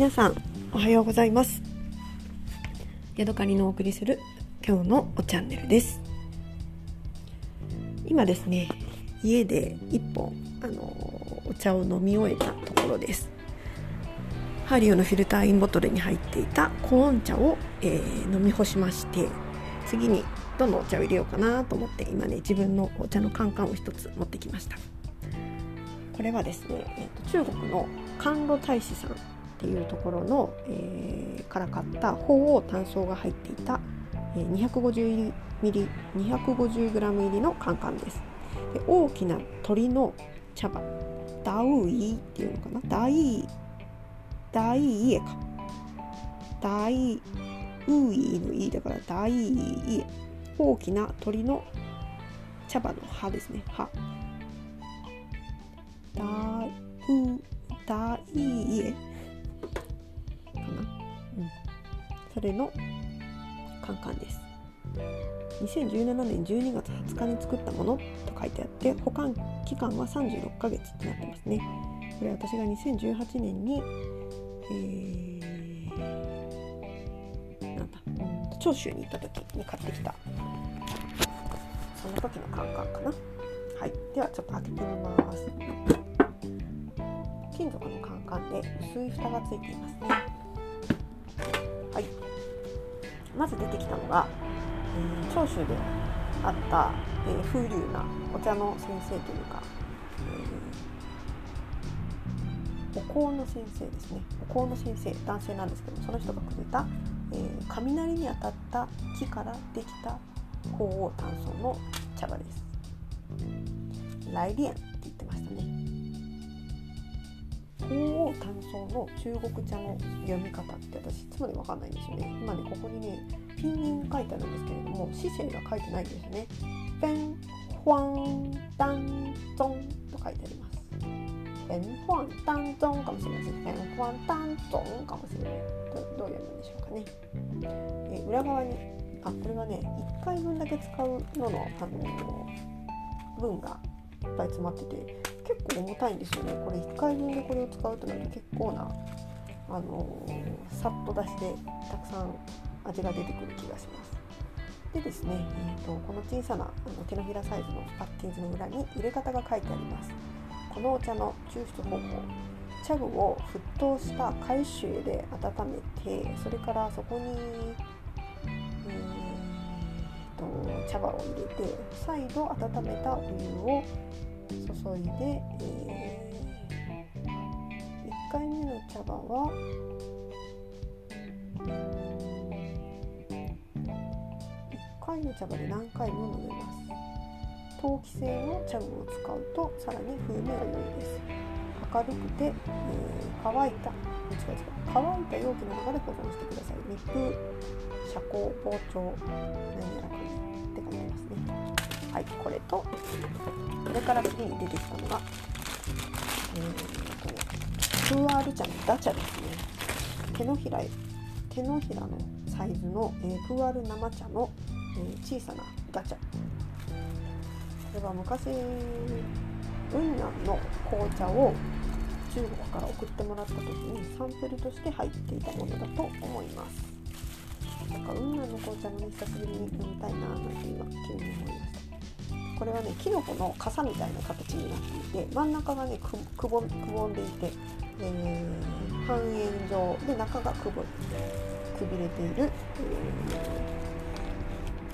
皆さんおはようございます。ヤドカリのお送りする今日のおチャンネルです。今ですね家で一本あのお茶を飲み終えたところです。ハリオのフィルターインボトルに入っていたコーン茶を、えー、飲み干しまして次にどのお茶を入れようかなと思って今ね自分のお茶のカンカンを一つ持ってきました。これはですね、えーと、中国の甘露大使さんっていうところの、えー、から買った鳳凰炭素が入っていた、えー、250ミリ 250g 入りのカンカンです。で大きな鳥の茶葉ダウイっていうのかな？ダイダイイエか。ダイウイのイだからダイイエ。大きな鳥の茶葉の葉ですね。葉。ダウダイイエ。それのカンカンです。2017年12月20日に作ったものと書いてあって保管期間は36ヶ月ってなってますね。これ私が2018年に、えー、なんだ長州に行った時に買ってきた。その時のカンカンかな。はい。ではちょっと開けてみます。金属のカンカンで薄い蓋がついていますね。まず出てきたのが、えー、長州であった、えー、風流なお茶の先生というか、えー、お香の先生ですね。お香の先生男性なんですけどその人がくれた、えー、雷に当たった木からできた鳳凰炭素の茶葉です。来蓮って言ってましたね。鳳凰炭素の中国茶の読み方って私いつまで分かんないんですよね。今ねここにねピン書いてあるんですけれども姿勢が書いてないんですよね。ペンホワンダンゾンと書いてあります。ペンホワンダンゾンかもしれないですペンホワンダンゾンかもしれない。どどう読むんでしょうかね、え裏側にあこれはね1回分だけ使うのの、あのー、分がいっぱい詰まってて結構重たいんですよね。これ1回分でこれを使うとなると結構なあのー、さっと出してたくさん味が出てくる気がします。でですね、えーと、この小さなあの手のひらサイズのパッケージの裏に入れ方が書いてあります。このお茶の抽出方法。茶具を沸騰した海水で温めてそれからそこに、えーと、茶葉を入れて再度温めたお湯を注いで、えー、1回目の茶葉は1回の茶葉で何回も飲めます。陶器製の茶具を使うとさらに風味が良いです。明るくて、えー、乾いた違う違う乾いた容器の中で保存してください。密封遮光包丁何やらかはいこれとこれから次に出てきたのがえーとプーアール茶のダチャですね。手のひら手のひらのサイズの、えー、プーアール生茶の、えー、小さなガチャ。これは昔雲南の紅茶を中国から送ってもらった時にサンプルとして入っていたものだと思います。なんか雲南の紅茶もね久しぶりに飲みたいななんて今急に思いました。これはねキノコの傘みたいな形になっていて真ん中がねくぼんでいて、えー、半円状で中がくぼくびれている、え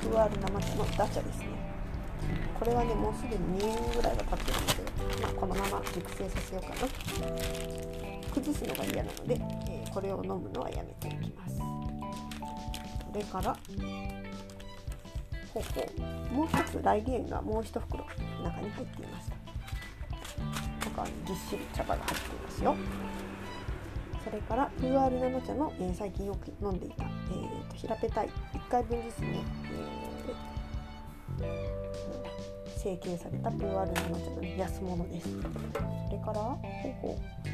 ー、プワール生茶のダチャですね。これはねもうすでに2円ぐらいが経ってるので、まあ、このまま熟成させようかな。崩すのが嫌なので、えー、これを飲むのはやめておきます。それからほうほう。もう一つライリエンがもう一袋中に入っていました。中にぎっしり茶葉が入っていますよ。それからプーアール生茶の、えー、最近よく飲んでいた、えーと、平べたい1回分ずつに、えー、成形されたプーアール生茶の安物です。それからほうほう。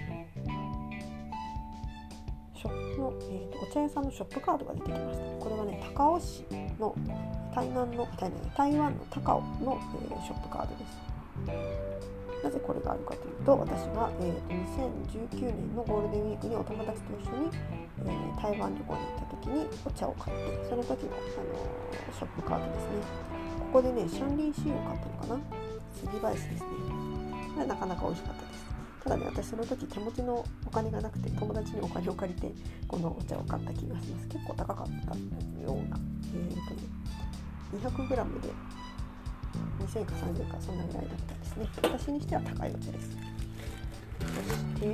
の、えーと、お茶屋さんのショップカードが出てきました。これはね高尾市の台南の台湾の高尾の、えー、ショップカードです。なぜこれがあるかというと私が、えーと、2019年のゴールデンウィークにお友達と一緒に、えー、台湾旅行に行った時にお茶を買ってその時の、あのー、ショップカードですね。ここでねシャンリーシーを買ったのかな。杉林ですね。これなかなか美味しかったです。ただね私その時手持ちのお金がなくて友達にお金を借りてこのお茶を買った気がします。結構高かったような。えーとね 200g で2000円か30円かそんなぐらいだったんですね。私にしては高いお茶です。そして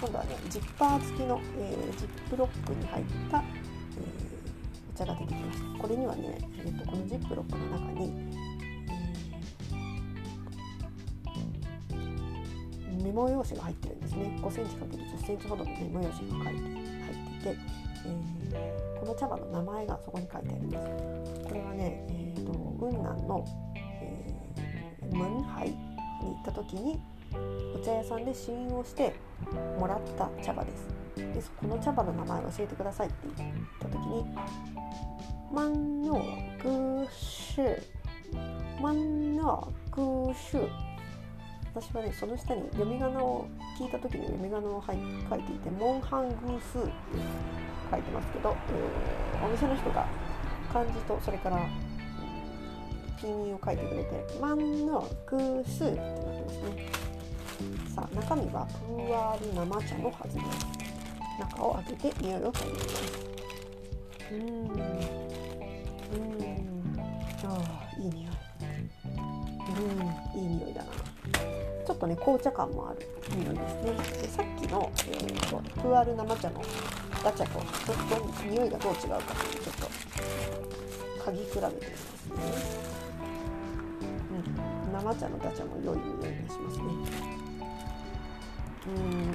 今度はねジッパー付きの、えー、ジップロックに入った、えー、お茶が出てきました。これにはね、えーと、このジップロックの中に、メモ用紙が入ってるんですね。5センチ ×10 センチほどのメモ用紙が書いて入っていて、えー、この茶葉の名前がそこに書いてあります。これはね、えーと、雲南の、えー、ムンハイに行った時にお茶屋さんで試飲をしてもらった茶葉です。でこの茶葉の名前を教えてくださいって言った時にマンノグーシュマンノグーシュ私はねその下に読み仮名を聞いた時に読み仮名を書いていてモンハングース書いてますけど、えー、お店の人が漢字とそれからピンを書いてくれて「マンのグース」ってなってますね。さあ中身はプーアール生茶のはずです。中を開けて匂いを嗅いでみます。うん。うん。ああいい匂い。うんいい匂いだな。ちょっとね紅茶感もある。匂いですね。でさっきの、えーと、とプーアル生茶のガチャとちょっと匂いがどう違うかってちょっと嗅ぎ比べてみますね、うん、生茶のガチャも良い匂いがしますね。うん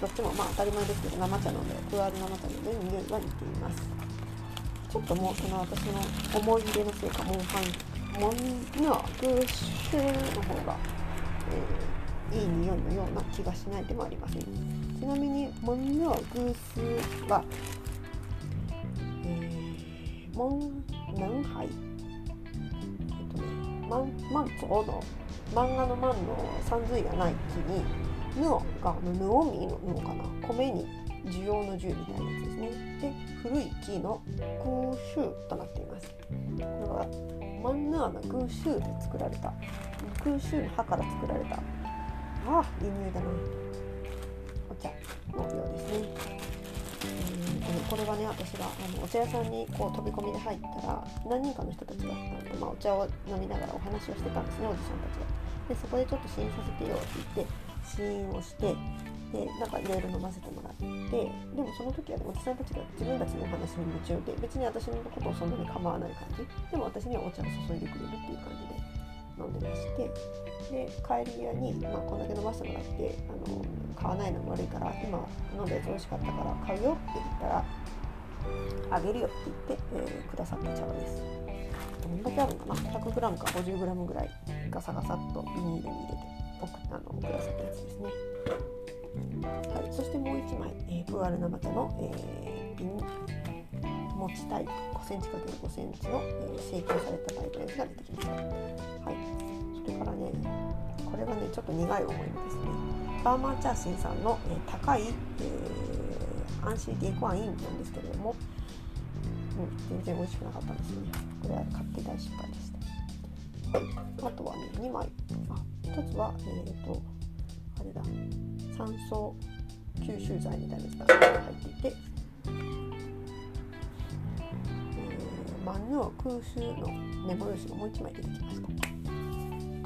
どっちもまあ当たり前ですけど生茶のでクアル生茶ので匂いは似ています。ちょっともうその私の思い入れのせいかモンハンモンナグーシュの方が、えーいい匂いのような気がしないでもありません。ちなみにモンヌアグースは、えー、モンナンハイえっとねマンマンゾウの漫画のマンの三髄がない木にヌオがヌオミのヌオかな。米に需要の銃みたいなやつですね。で古い木のクーシューとなっています。だからマンヌアのグーシューで作られた。グーシューの葉から作られた。あいい匂いだな。お茶のようですね。うんこれはね私があのお茶屋さんにこう飛び込みで入ったら何人かの人たちがあの、まあ、お茶を飲みながらお話をしてたんですねおじさんたちが。でそこでちょっと試飲させてよって言って試飲をしてでなんかいろいろ飲ませてもらってでもその時は、おじさんたちが自分たちのお話に夢中で別に私のことをそんなに構わない感じ。でも私にはお茶を注いでくれるっていう感じで飲んでましてで帰り際に、まあ、こんだけ飲ませてもらってあの買わないのも悪いから今飲んだやつ美味しかったから買うよって言ったらあげるよって言って、えー、くださった茶葉です。どんだけあるのかな？100g か 50g ぐらいガサガサっとビニールに入れておくあのくださったやつですね。はい、そしてもう1枚、えー、プーアル生茶の、えー、瓶持ちタイプ 5cm×5 センチの、えー、成形されたタイプのやつが出てきました。はい、それからねこれはねちょっと苦い思い出ですね。バーマーチャーシンさんの、えー、高い、えー、アンシーディエコアインなんですけれども、うん、全然美味しくなかったんですよね。これは買って大失敗でした。あとはね2枚あ1つはえっ、ー、とあれだ酸素吸収剤みたいなやつが入っていて万能空襲のメモ用紙がもう1枚出てきました。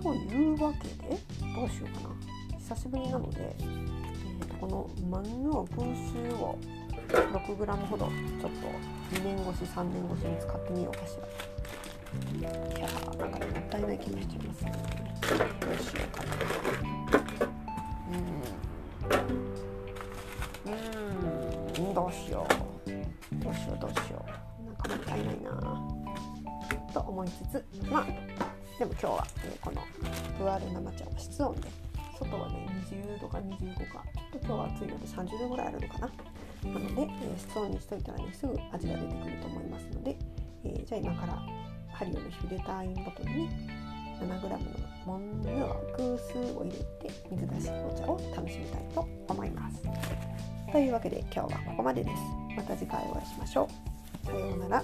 というわけでどうしようかな久しぶりなので、えー、とこの万能空襲を 6g ほどちょっと2年越し3年越しに使ってみようかしら。いやーなんかもったいない気がしちゃいますね。どうしようかな。うん。どうしよう。どうしようどうしよう。なんか。もったいないな。と思いつつまあでも今日は、えこのプアール生茶は室温で外はね20度か25かちょっと今日は暑いので30度ぐらいあるのかな。なので、え室温にしといたらねすぐ味が出てくると思いますので、えー、じゃあ今からハリオのフィルターインボトルに、7g のモンヌア偶数を入れて水出し紅茶を楽しみたいと思います。というわけで今日はここまでです。また次回お会いしましょう。さようなら。